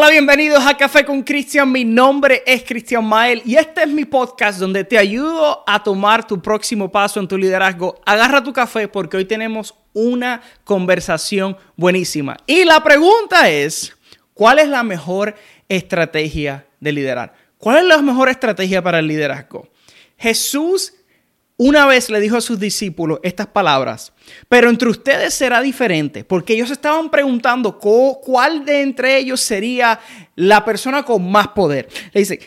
Hola, bienvenidos a Café con Cristian. Mi nombre es Cristian Mael y este es mi podcast donde te ayudo a tomar tu próximo paso en tu liderazgo. Agarra tu café porque hoy tenemos una conversación buenísima. Y la pregunta es, ¿cuál es la mejor estrategia de liderar? ¿Cuál es la mejor estrategia para el liderazgo? Jesús una vez le dijo a sus discípulos estas palabras, pero entre ustedes será diferente, porque ellos estaban preguntando cuál de entre ellos sería la persona con más poder. Le dice,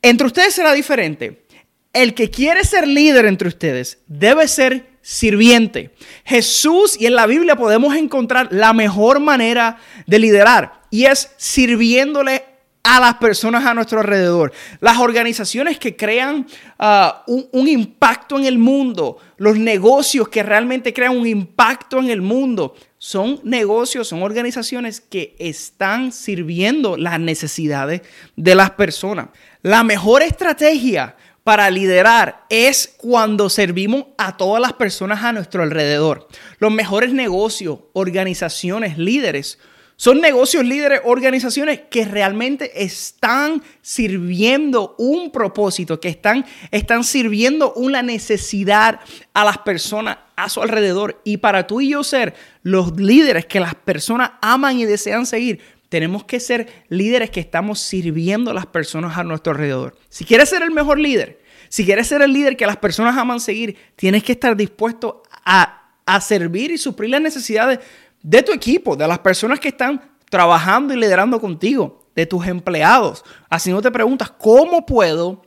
entre ustedes será diferente. El que quiere ser líder entre ustedes debe ser sirviente. Jesús y en la Biblia podemos encontrar la mejor manera de liderar y es sirviéndole a las personas a nuestro alrededor. Las organizaciones que crean ah, un, impacto en el mundo, los negocios que realmente crean un impacto en el mundo, son negocios, son organizaciones que están sirviendo las necesidades de las personas. La mejor estrategia para liderar es cuando servimos a todas las personas a nuestro alrededor. Los mejores negocios, organizaciones, líderes son negocios líderes, organizaciones que realmente están sirviendo un propósito, que están, están sirviendo una necesidad a las personas a su alrededor. Y para tú y yo ser los líderes que las personas aman y desean seguir, tenemos que ser líderes que estamos sirviendo a las personas a nuestro alrededor. Si quieres ser el mejor líder, si quieres ser el líder que las personas aman seguir, tienes que estar dispuesto a, a servir y suplir las necesidades de tu equipo, de las personas que están trabajando y liderando contigo, de tus empleados. Así no te preguntas, ¿cómo puedo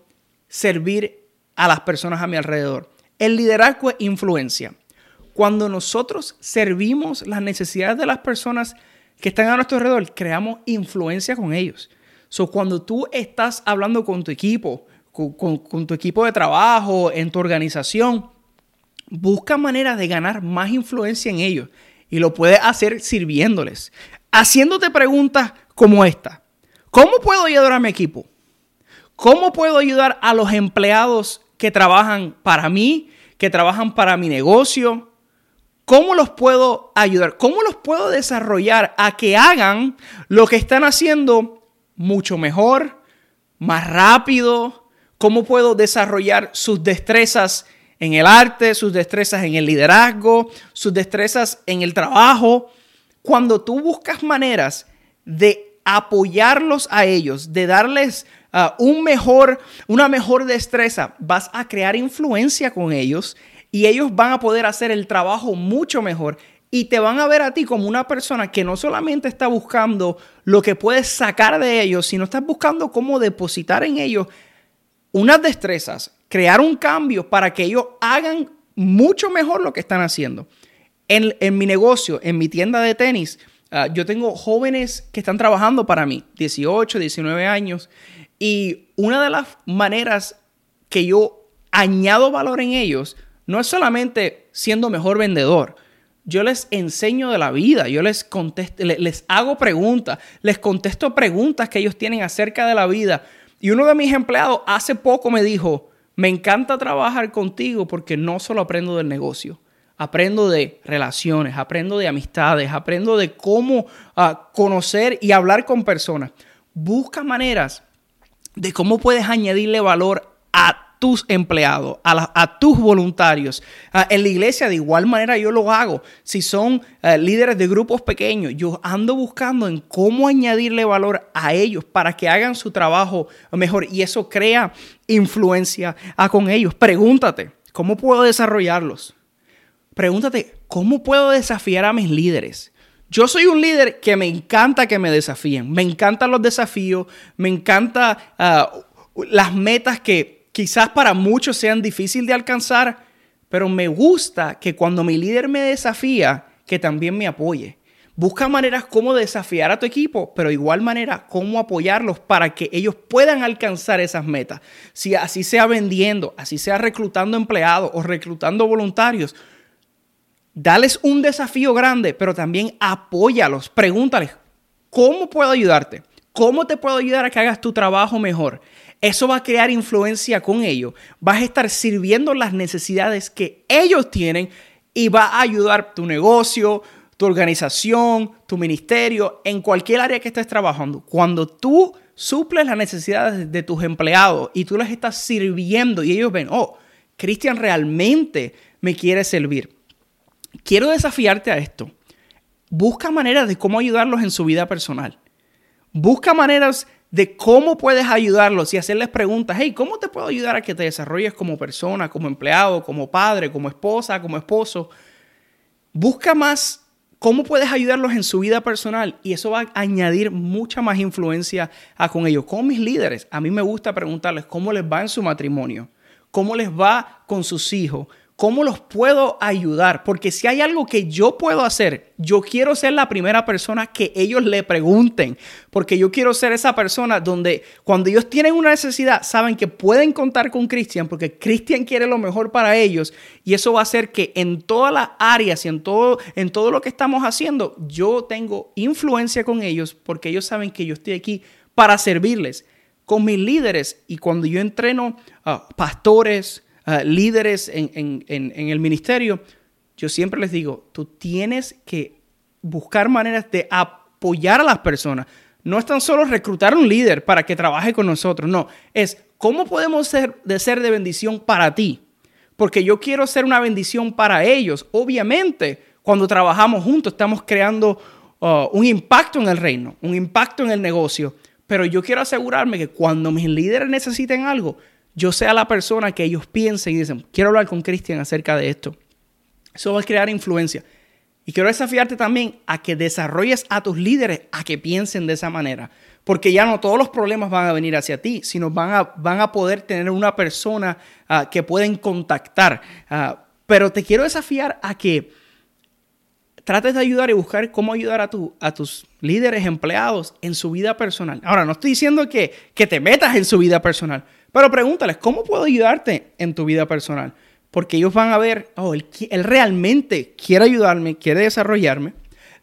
servir a las personas a mi alrededor? El liderazgo es influencia. Cuando nosotros servimos las necesidades de las personas que están a nuestro alrededor, creamos influencia con ellos. So, cuando tú estás hablando con tu equipo, con, con tu equipo de trabajo, en tu organización, busca maneras de ganar más influencia en ellos y lo puedes hacer sirviéndoles, haciéndote preguntas como esta. ¿Cómo puedo ayudar a mi equipo? ¿Cómo puedo ayudar a los empleados que trabajan para mí, que trabajan para mi negocio? ¿Cómo los puedo ayudar? ¿Cómo los puedo desarrollar a que hagan lo que están haciendo mucho mejor, más rápido? ¿Cómo puedo desarrollar sus destrezas en el arte, sus destrezas en el liderazgo, sus destrezas en el trabajo. Cuando tú buscas maneras de apoyarlos a ellos, de darles ah, un mejor, una mejor destreza, vas a crear influencia con ellos y ellos van a poder hacer el trabajo mucho mejor y te van a ver a ti como una persona que no solamente está buscando lo que puedes sacar de ellos, sino estás buscando cómo depositar en ellos unas destrezas, crear un cambio para que ellos hagan mucho mejor lo que están haciendo. En, mi negocio, en mi tienda de tenis, ah, yo tengo jóvenes que están trabajando para mí, 18, 19 años, y una de las maneras que yo añado valor en ellos no es solamente siendo mejor vendedor. Yo les enseño de la vida, yo les, contesto, les hago preguntas, les contesto preguntas que ellos tienen acerca de la vida. Y uno de mis empleados hace poco me dijo, me encanta trabajar contigo porque no solo aprendo del negocio, aprendo de relaciones, aprendo de amistades, aprendo de cómo ah, conocer y hablar con personas. Busca maneras de cómo puedes añadirle valor a tus empleados, a, tus voluntarios. Ah, en la iglesia de igual manera yo lo hago. Si son eh, líderes de grupos pequeños, yo ando buscando en cómo añadirle valor a ellos para que hagan su trabajo mejor y eso crea influencia con ellos. Pregúntate, ¿cómo puedo desarrollarlos? Pregúntate, ¿cómo puedo desafiar a mis líderes? Yo soy un líder que me encanta que me desafíen, me encantan los desafíos, me encantan ah, las metas que quizás para muchos sean difíciles de alcanzar, pero me gusta que cuando mi líder me desafía, que también me apoye. Busca maneras cómo desafiar a tu equipo, pero igual manera cómo apoyarlos para que ellos puedan alcanzar esas metas. Si así sea vendiendo, así sea reclutando empleados o reclutando voluntarios, dales un desafío grande, pero también apóyalos. Pregúntales, ¿cómo puedo ayudarte? ¿Cómo te puedo ayudar a que hagas tu trabajo mejor? Eso va a crear influencia con ellos. Vas a estar sirviendo las necesidades que ellos tienen y va a ayudar tu negocio, tu organización, tu ministerio, en cualquier área que estés trabajando, cuando tú suples las necesidades de tus empleados y tú les estás sirviendo y ellos ven, oh, Cristian realmente me quiere servir. Quiero desafiarte a esto. Busca maneras de cómo ayudarlos en su vida personal. Busca maneras de cómo puedes ayudarlos y hacerles preguntas. Hey, ¿cómo te puedo ayudar a que te desarrolles como persona, como empleado, como padre, como esposa, como esposo? Busca más cómo puedes ayudarlos en su vida personal y eso va a añadir mucha más influencia a con ellos. Con mis líderes, a mí me gusta preguntarles cómo les va en su matrimonio, cómo les va con sus hijos, ¿Cómo los puedo ayudar? Porque si hay algo que yo puedo hacer, yo quiero ser la primera persona que ellos le pregunten. Porque yo quiero ser esa persona donde cuando ellos tienen una necesidad, saben que pueden contar con Cristian porque Cristian quiere lo mejor para ellos. Y eso va a hacer que en todas las áreas y en todo, en todo lo que estamos haciendo, yo tengo influencia con ellos porque ellos saben que yo estoy aquí para servirles. Con mis líderes y cuando yo entreno a pastores, líderes en, el ministerio, yo siempre les digo, tú tienes que buscar maneras de apoyar a las personas. No es tan solo reclutar un líder para que trabaje con nosotros, no, es cómo podemos ser de, ser de bendición para ti. Porque yo quiero ser una bendición para ellos. Obviamente, cuando trabajamos juntos estamos creando uh, un impacto en el reino, un impacto en el negocio. Pero yo quiero asegurarme que cuando mis líderes necesiten algo, yo sea la persona que ellos piensen y dicen, quiero hablar con Cristian acerca de esto. Eso va a crear influencia. Y quiero desafiarte también a que desarrolles a tus líderes a que piensen de esa manera. Porque ya no todos los problemas van a venir hacia ti, sino van a, van a poder tener una persona ah, que pueden contactar. Ah, pero te quiero desafiar a que trates de ayudar y buscar cómo ayudar a, tu, a tus líderes, empleados en su vida personal. Ahora, no estoy diciendo que, que te metas en su vida personal, pero pregúntales, ¿cómo puedo ayudarte en tu vida personal? Porque ellos van a ver, oh, él, realmente quiere ayudarme, quiere desarrollarme.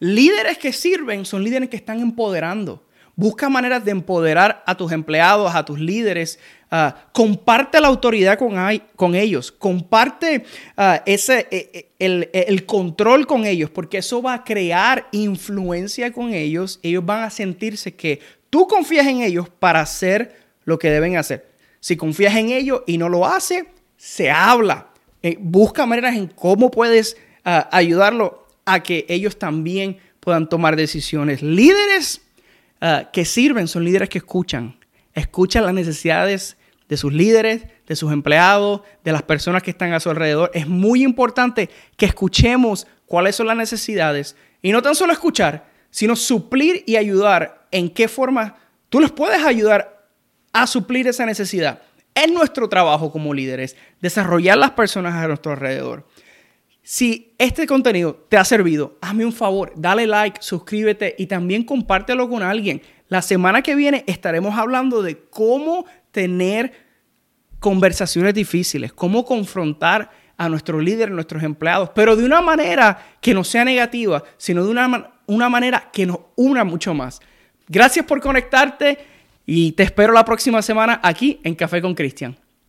Líderes que sirven son líderes que están empoderando. Busca maneras de empoderar a tus empleados, a tus líderes. Ah, comparte la autoridad con, con ellos. Comparte ah, ese, e, e, el, el, control con ellos, porque eso va a crear influencia con ellos. Ellos van a sentirse que tú confías en ellos para hacer lo que deben hacer. Si confías en ellos y no lo hace, se habla. Eh, busca maneras en cómo puedes ah, ayudarlo a que ellos también puedan tomar decisiones. Líderes ah, que sirven son líderes que escuchan. Escuchan las necesidades de sus líderes, de sus empleados, de las personas que están a su alrededor. Es muy importante que escuchemos cuáles son las necesidades y no tan solo escuchar, sino suplir y ayudar en qué forma tú les puedes ayudar a suplir esa necesidad. Es nuestro trabajo como líderes desarrollar las personas a nuestro alrededor. Si este contenido te ha servido, hazme un favor, dale like, suscríbete y también compártelo con alguien. La semana que viene estaremos hablando de cómo tener conversaciones difíciles, cómo confrontar a nuestros líderes, nuestros empleados, pero de una manera que no sea negativa, sino de una, una manera que nos una mucho más. Gracias por conectarte. Y te espero la próxima semana aquí en Café con Cristian.